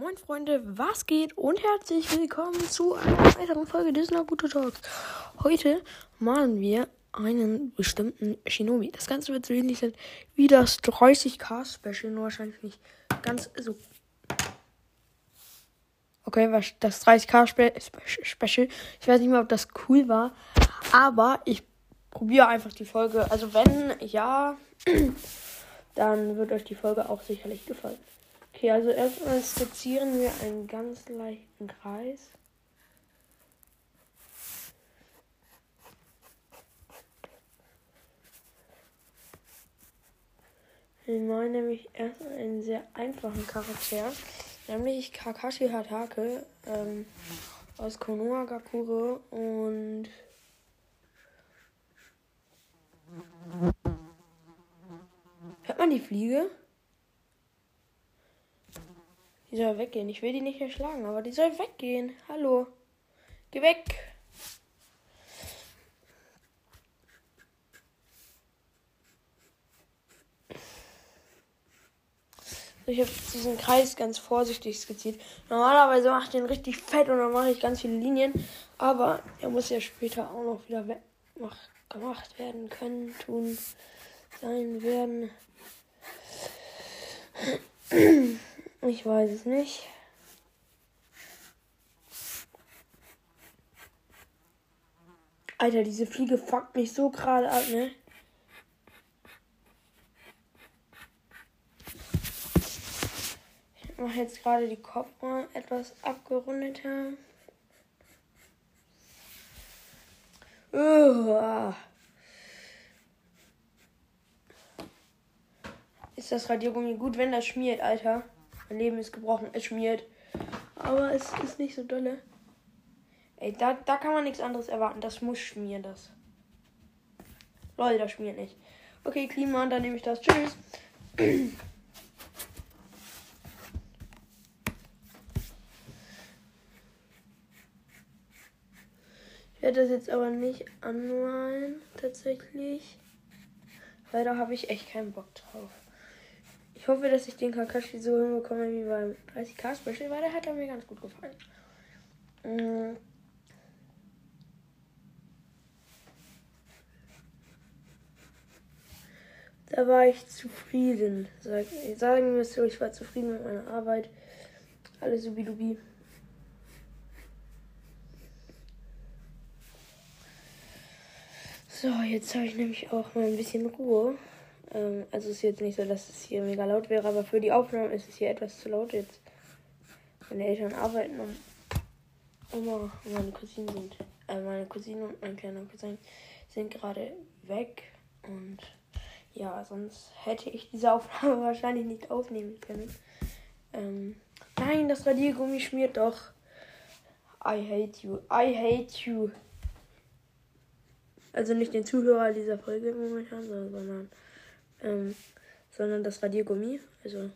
Moin Freunde, was geht und herzlich willkommen zu einer weiteren Folge des Naruto Talks. Heute malen wir einen bestimmten Shinobi. Das Ganze wird so ähnlich sein wie das 30k Special, nur wahrscheinlich nicht ganz so. Okay, was das 30k Spe Special. Ich weiß nicht mehr, ob das cool war, aber ich probiere einfach die Folge. Also wenn ja, dann wird euch die Folge auch sicherlich gefallen. Okay, also erstmal skizzieren wir einen ganz leichten Kreis. Wir malen nämlich erstmal einen sehr einfachen Charakter, nämlich Kakashi Hatake ähm, aus Konoha Gakure und Hört man die Fliege? Die soll weggehen. Ich will die nicht erschlagen, aber die soll weggehen. Hallo. Geh weg. Ich habe diesen Kreis ganz vorsichtig skizziert. Normalerweise mache ich den richtig fett und dann mache ich ganz viele Linien. Aber er muss ja später auch noch wieder gemacht werden können, tun, sein werden. Ich weiß es nicht. Alter, diese Fliege fuckt mich so gerade ab, ne? Ich mache jetzt gerade die Kopf mal etwas abgerundeter. Uh. Ist das Radiergummi gut, wenn das schmiert, Alter? Mein Leben ist gebrochen, es schmiert. Aber es ist nicht so dolle. Ey, da, da kann man nichts anderes erwarten. Das muss schmieren, das. Leute, das schmiert nicht. Okay, Klima, dann nehme ich das. Tschüss. Ich werde das jetzt aber nicht anmalen, tatsächlich. Weil da habe ich echt keinen Bock drauf. Ich hoffe, dass ich den Kakashi so hinbekomme wie beim 30k Special, weil der hat mir ganz gut gefallen. Mhm. Da war ich zufrieden. Sag, sagen wir es so, ich war zufrieden mit meiner Arbeit. Alles subidubi. So, jetzt habe ich nämlich auch mal ein bisschen Ruhe. Ähm, also es ist jetzt nicht so, dass es hier mega laut wäre, aber für die Aufnahme ist es hier etwas zu laut jetzt. Meine Eltern arbeiten und Oma und meine Cousinen sind, äh, meine Cousine und mein kleiner Cousin sind gerade weg und ja, sonst hätte ich diese Aufnahme wahrscheinlich nicht aufnehmen können. Ähm, nein, das Radiergummi schmiert doch. I hate you. I hate you. Also nicht den Zuhörer dieser Folge momentan, sondern ähm, sondern das Radiergummi. Also.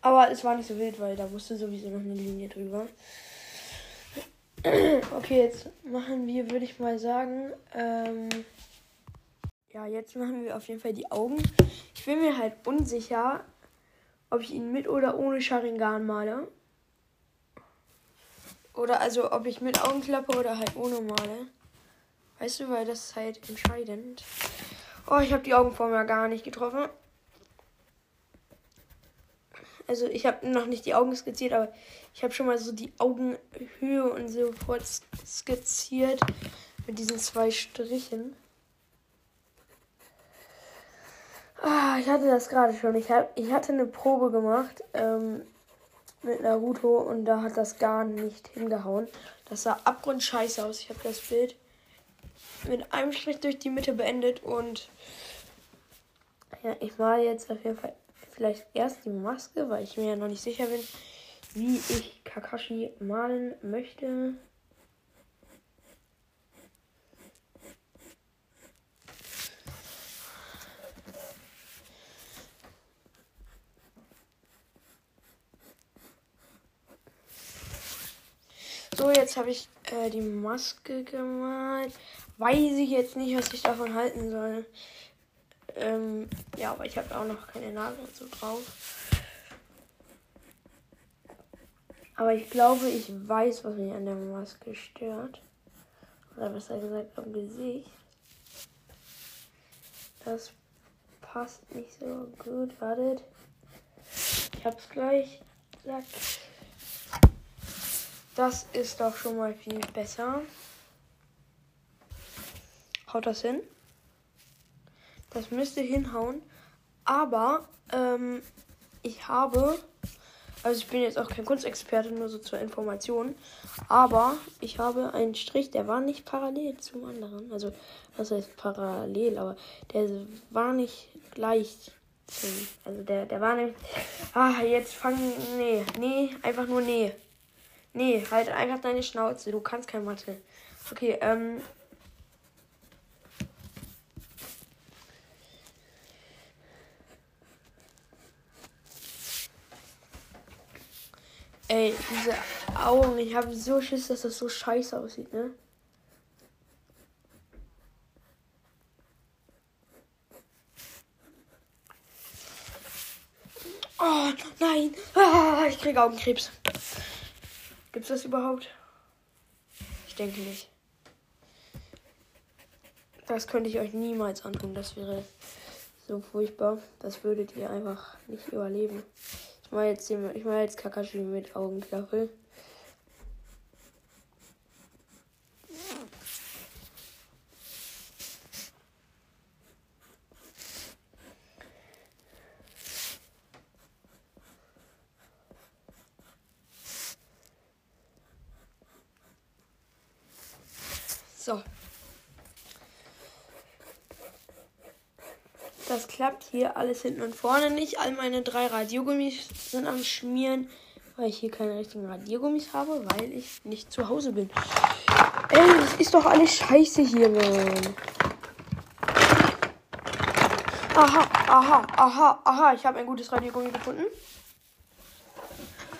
Aber es war nicht so wild, weil da wusste sowieso noch eine Linie drüber. Okay, jetzt machen wir, würde ich mal sagen, ähm, ja, jetzt machen wir auf jeden Fall die Augen. Ich bin mir halt unsicher, ob ich ihn mit oder ohne Sharingan male. Oder also, ob ich mit Augenklappe oder halt ohne male. Weißt du, weil das ist halt entscheidend. Oh, ich habe die Augenform ja gar nicht getroffen. Also ich habe noch nicht die Augen skizziert, aber ich habe schon mal so die Augenhöhe und so fort skizziert mit diesen zwei Strichen. Ah, ich hatte das gerade schon. Ich, hab, ich hatte eine Probe gemacht ähm, mit Naruto und da hat das gar nicht hingehauen. Das sah abgrundscheiße aus. Ich habe das Bild mit einem Strich durch die Mitte beendet und ja, ich male jetzt auf jeden Fall vielleicht erst die Maske, weil ich mir ja noch nicht sicher bin, wie ich Kakashi malen möchte. So, jetzt habe ich äh, die Maske gemalt. Weiß ich jetzt nicht, was ich davon halten soll. Ähm, ja, aber ich habe auch noch keine Nadel so drauf. Aber ich glaube, ich weiß, was mich an der Maske stört. Oder besser gesagt am Gesicht. Das passt nicht so gut. Wartet. Ich hab's gleich. Zack. Das ist doch schon mal viel besser. Haut das hin? Das müsste hinhauen. Aber ähm, ich habe also ich bin jetzt auch kein Kunstexperte, nur so zur Information. Aber ich habe einen Strich, der war nicht parallel zum anderen. Also was heißt parallel, aber der war nicht gleich. Also der, der war nicht. Ah, jetzt fangen. Nee, nee, einfach nur nee. Nee, halt einfach deine Schnauze. Du kannst kein Mathe. Okay, ähm, Ey, diese Augen, ich habe so Schiss, dass das so scheiße aussieht, ne? Oh, nein. Ah, ich kriege Augenkrebs. Gibt's das überhaupt? Ich denke nicht. Das könnte ich euch niemals antun. Das wäre so furchtbar. Das würdet ihr einfach nicht überleben. Ich mache jetzt, mach jetzt Kakashi mit Augenklappe. So. Das klappt hier alles hinten und vorne nicht. All meine drei Radiergummis sind am Schmieren, weil ich hier keine richtigen Radiergummis habe, weil ich nicht zu Hause bin. Ey, das ist doch alles scheiße hier, Mann. Aha, aha, aha, aha. Ich habe ein gutes Radiergummi gefunden.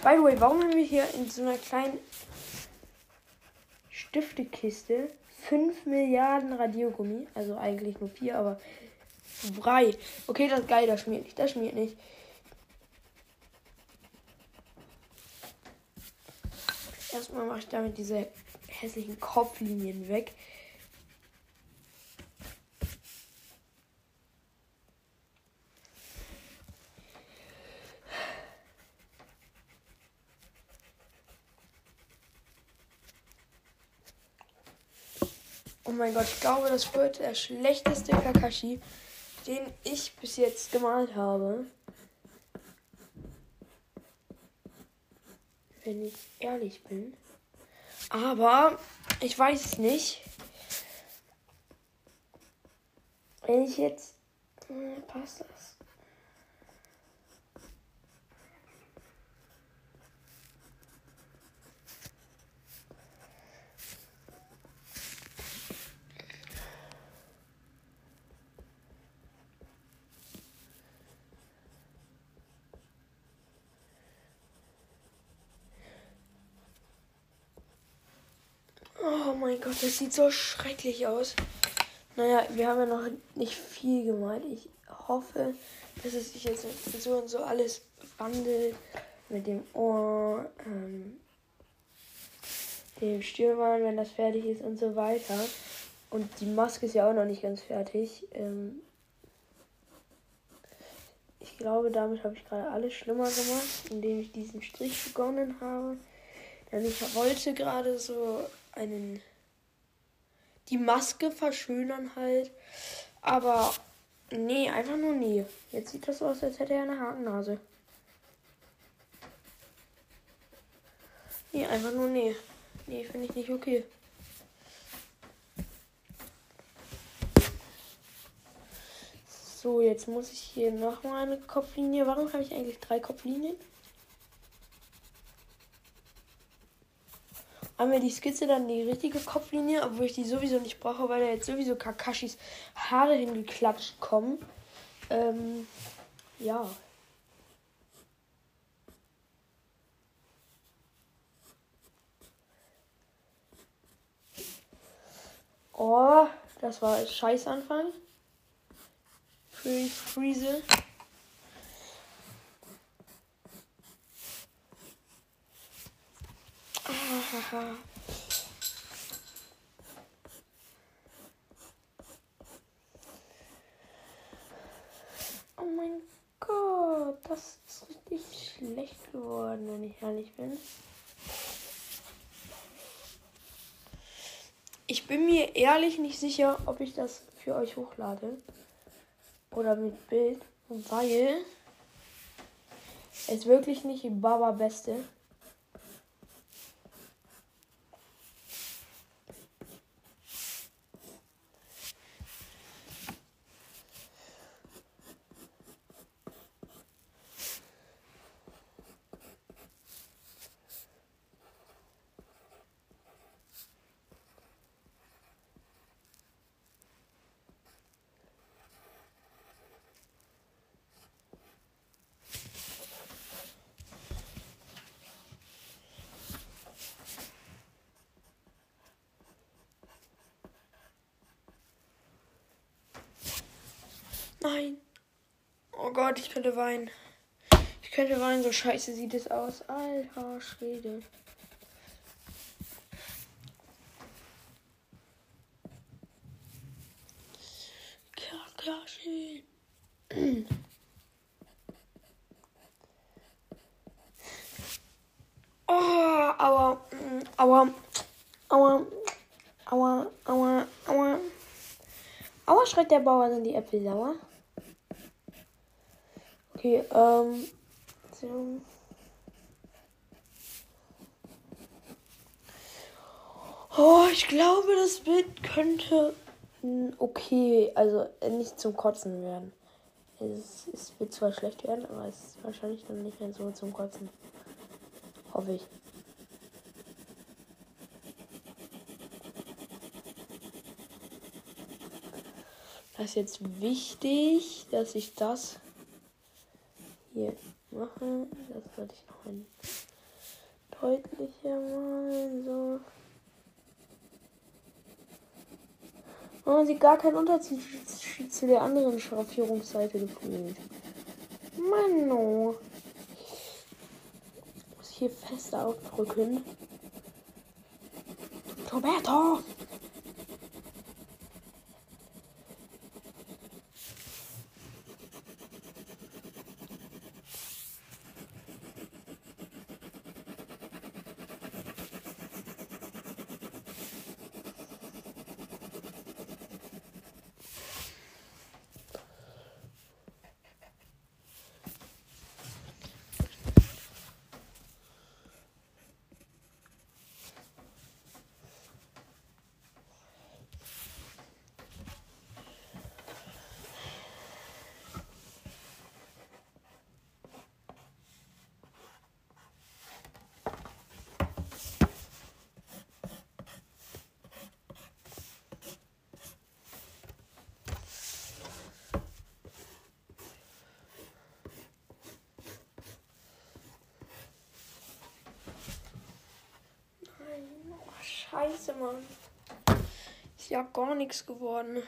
By the way, warum haben wir hier in so einer kleinen Stiftekiste 5 Milliarden Radiergummi? Also eigentlich nur 4, aber Brei. Okay, das ist geil, das schmiert nicht, das schmiert nicht. Erstmal mache ich damit diese hässlichen Kopflinien weg. Oh mein Gott, ich glaube, das wird der schlechteste Kakashi, den ich bis jetzt gemalt habe. Wenn ich ehrlich bin. Aber ich weiß es nicht. Wenn ich jetzt. Äh, passt das? Mein Gott, das sieht so schrecklich aus. Naja, wir haben ja noch nicht viel gemalt. Ich hoffe, dass es sich jetzt so und so alles wandelt. Mit dem Ohr, ähm, dem Stirnband, wenn das fertig ist und so weiter. Und die Maske ist ja auch noch nicht ganz fertig. Ähm, ich glaube, damit habe ich gerade alles schlimmer gemacht, indem ich diesen Strich begonnen habe. Denn ich wollte gerade so einen die Maske verschönern halt. Aber nee, einfach nur nee. Jetzt sieht das aus, als hätte er eine Hakennase. Nee, einfach nur nee. Nee, finde ich nicht okay. So, jetzt muss ich hier nochmal eine Kopflinie. Warum habe ich eigentlich drei Kopflinien? Haben wir die Skizze dann die richtige Kopflinie, obwohl ich die sowieso nicht brauche, weil da jetzt sowieso Kakashis Haare hingeklatscht kommen. Ähm, ja. Oh, das war ein Scheißanfang. Freeze, Freeze. Ah, oh mein Gott, das ist richtig schlecht geworden, wenn ich ehrlich bin. Ich bin mir ehrlich nicht sicher, ob ich das für euch hochlade. Oder mit Bild. Weil es wirklich nicht Baba Beste. Nein. Oh Gott, ich könnte weinen. Ich könnte weinen, so scheiße sieht es aus. Alter Schwede. Schreit der Bauer, sind die Äpfel sauer? Okay, ähm. So. Oh, ich glaube, das Bild könnte okay, also äh, nicht zum Kotzen werden. Es, es wird zwar schlecht werden, aber es ist wahrscheinlich dann nicht mehr so zum Kotzen. Hoffe ich. Das ist jetzt wichtig, dass ich das hier mache. Das sollte ich noch ein deutlicher malen. So. Oh, man sieht gar keinen Unterschied zu der anderen Schraffierungsseite gefühlt. Mann, Muss ich hier fest aufdrücken. Roberto! Scheiße, Mann. Ist ja gar nichts geworden.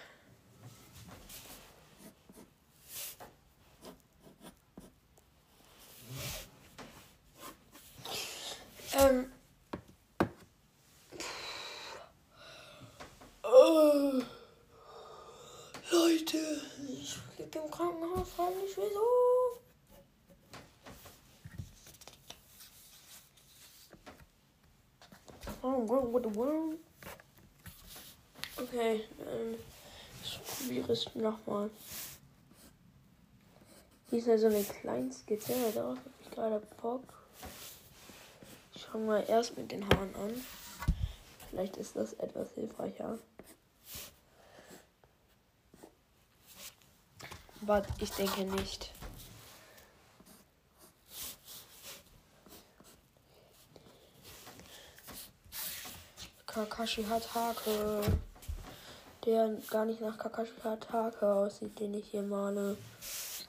Ähm. Oh. Leute, ich liege im Krankenhaus, frage nicht wieso. Okay, ähm, ich probiere es nochmal. Hier ist ja so eine kleine Skizze, darauf habe ich gerade Bock. Ich fange mal erst mit den Haaren an. Vielleicht ist das etwas hilfreicher. Aber ich denke nicht. Kakashi Hatake. Der gar nicht nach Kakashi Hatake aussieht, den ich hier male.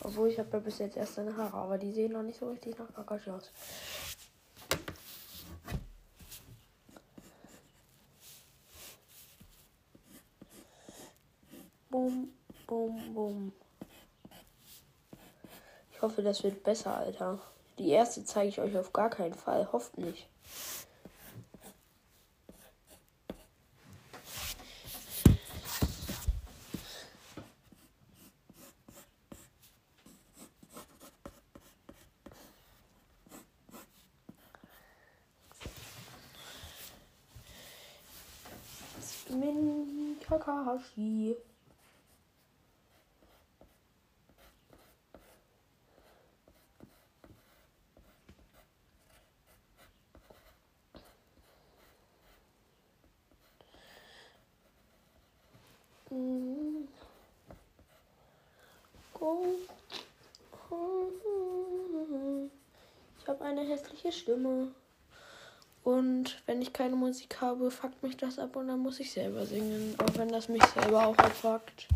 Obwohl ich habe ja bis jetzt erst seine Haare, aber die sehen noch nicht so richtig nach Kakashi aus. Bum, bum, bum. Ich hoffe, das wird besser, Alter. Die erste zeige ich euch auf gar keinen Fall. Hofft nicht. Min Kakashi. Ich habe eine hässliche Stimme. Und wenn ich keine Musik habe, fuckt mich das ab und dann muss ich selber singen. Auch wenn das mich selber auch abfuckt.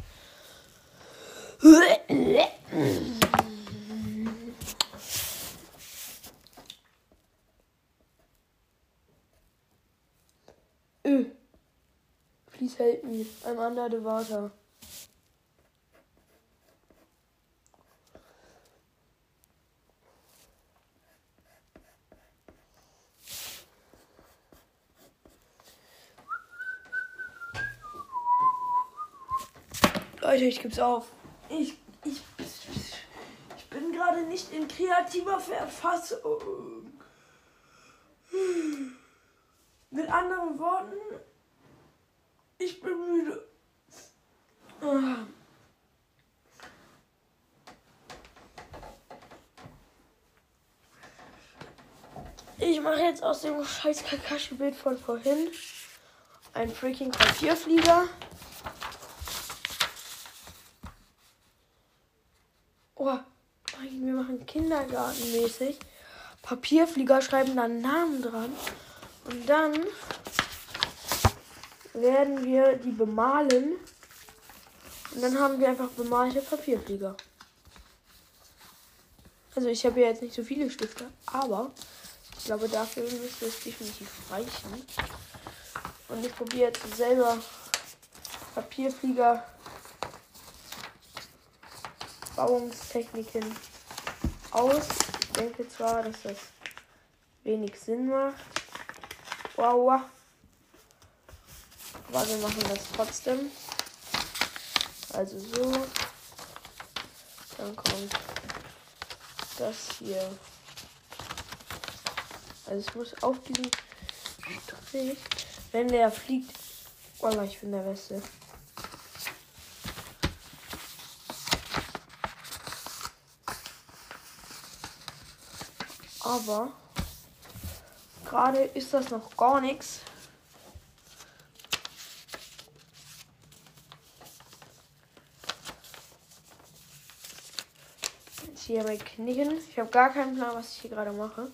Ö. Please help me. I'm under the water. Leute, ich geb's auf. Ich, ich, ich bin gerade nicht in kreativer Verfassung. Mit anderen Worten, ich bin müde. Ich mache jetzt aus dem scheiß Kakashi-Bild von vorhin ein freaking Papierflieger. Oh, nein, wir machen Kindergartenmäßig. Papierflieger schreiben dann Namen dran. Und dann werden wir die bemalen. Und dann haben wir einfach bemalte Papierflieger. Also ich habe ja jetzt nicht so viele Stifte, aber ich glaube dafür müsste es definitiv reichen. Und ich probiere jetzt selber Papierflieger Bauungstechniken aus. Ich denke zwar, dass das wenig Sinn macht. Wow. Aber wir machen das trotzdem. Also so. Dann kommt das hier. Also es muss auf diesem Strich, wenn der fliegt. Wallah, ich bin der Beste. Aber gerade ist das noch gar nichts. Jetzt hier mal knicken. Ich habe gar keinen Plan, was ich hier gerade mache.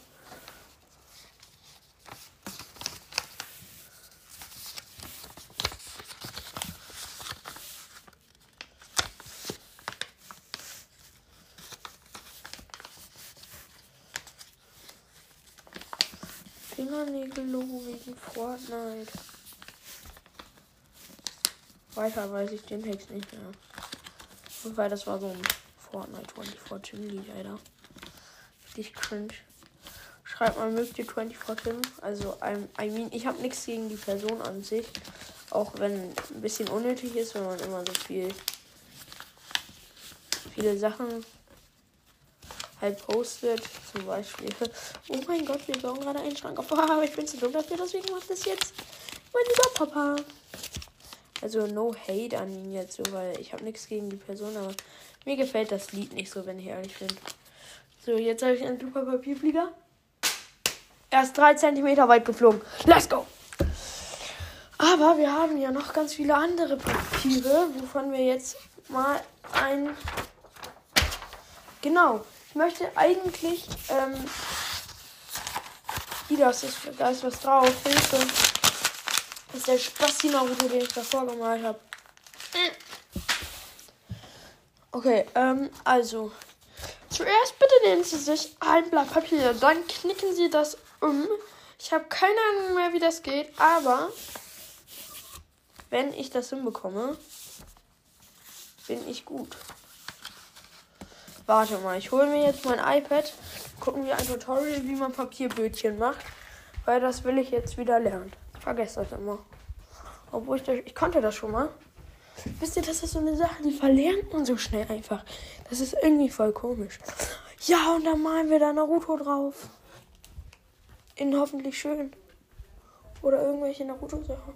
Fingernägel-Logo wegen Fortnite. Weiter weiß ich den Text nicht mehr. Und weil das war so ein Fortnite 24 Chimney, leider. Richtig cringe. Schreibt mal, mögt ihr 24 Tim? Also, I mean, ich habe nichts gegen die Person an sich. Auch wenn ein bisschen unnötig ist, wenn man immer so viel viele Sachen halt postet. Zum Beispiel, oh mein Gott, wir bauen gerade einen Schrank auf. aber ich bin zu dumm dafür, deswegen macht das jetzt mein lieber Papa. Also no hate an ihn jetzt so, weil ich habe nichts gegen die Person, aber mir gefällt das Lied nicht so, wenn ich ehrlich bin. So, jetzt habe ich einen super Papierflieger. Er ist drei Zentimeter weit geflogen. Let's go! Aber wir haben ja noch ganz viele andere Papiere, wovon wir jetzt mal ein. Genau. Ich möchte eigentlich. Ähm, hier, das ist, da ist was drauf. Hilfe. Das ist der Spasti Naruto, den ich davor gemalt habe. Okay, ähm, also. Zuerst bitte nehmen Sie sich ein Blatt Papier, dann knicken Sie das um. Ich habe keine Ahnung mehr, wie das geht, aber wenn ich das hinbekomme, bin ich gut. Warte mal, ich hole mir jetzt mein iPad. Gucken wir ein Tutorial, wie man Papierbötchen macht. Weil das will ich jetzt wieder lernen. Ich vergesse das immer. Obwohl ich das, ich konnte das schon mal. Wisst ihr, das ist so eine Sache, die verlernt man so schnell einfach. Das ist irgendwie voll komisch. Ja, und dann malen wir da Naruto drauf. In hoffentlich schön. Oder irgendwelche Naruto-Sachen.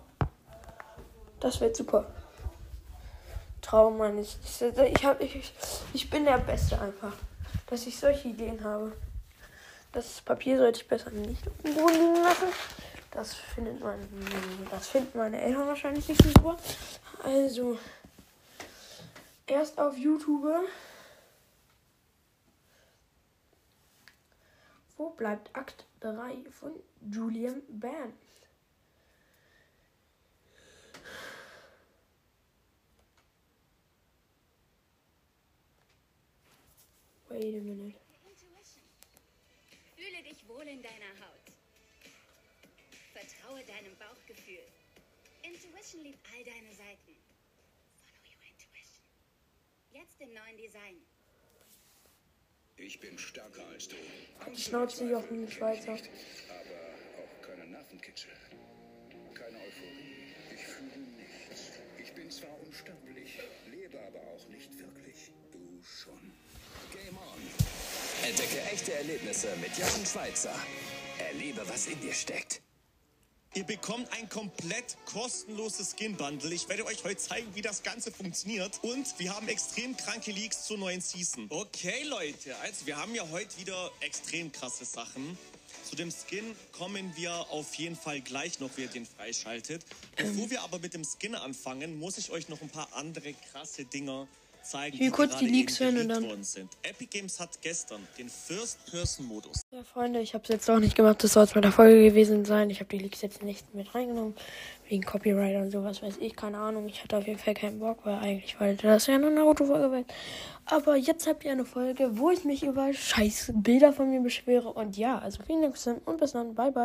Das wird super. Traum, Mann. Ich, hab, ich, ich bin der Beste einfach. Dass ich solche Ideen habe. Das Papier sollte ich besser nicht auf den Boden liegen lassen. Das findet man, das finden meine Eltern wahrscheinlich nicht so super. Also, erst auf YouTube. Wo bleibt Akt 3 von Julian Bam? Wait a minute. Fühle dich wohl in deiner Haut. Vertraue deinem Bauchgefühl. Intuition liebt all deine Seiten. Follow your intuition. Jetzt im neuen Design. Ich bin stärker als du. Die Schnauze Jochen Schweizer. Nicht, aber auch keine Nervenkitzel. Keine Euphorie. Ich fühle nichts. Ich bin zwar unsterblich, lebe aber auch nicht wirklich. Du schon. Game on. Entdecke echte Erlebnisse mit Jochen Schweizer. Erlebe, was in dir steckt. Ihr bekommt ein komplett kostenloses Skin-Bundle. Ich werde euch heute zeigen, wie das Ganze funktioniert. Und wir haben extrem kranke Leaks zur neuen Season. Okay, Leute, also wir haben ja heute wieder extrem krasse Sachen. Zu dem Skin kommen wir auf jeden Fall gleich noch, wie ihr den freischaltet. Bevor wir aber mit dem Skin anfangen, muss ich euch noch ein paar andere krasse Dinger zeigen, Ich will kurz die Leaks hören und dann-. Epic Games hat gestern den First-Person-Modus Ja, Freunde, ich habe es jetzt auch nicht gemacht. Das soll es mit der Folge gewesen sein. Ich habe die Leaks jetzt nicht mit reingenommen. Wegen Copyright und sowas weiß ich. Keine Ahnung. Ich hatte auf jeden Fall keinen Bock, weil eigentlich wollte das ja eine Naruto-Folge werden. Aber jetzt habt ihr eine Folge, wo ich mich über scheiß Bilder von mir beschwere. Und ja, also vielen Dank fürs Sehen und bis dann. Bye, bye.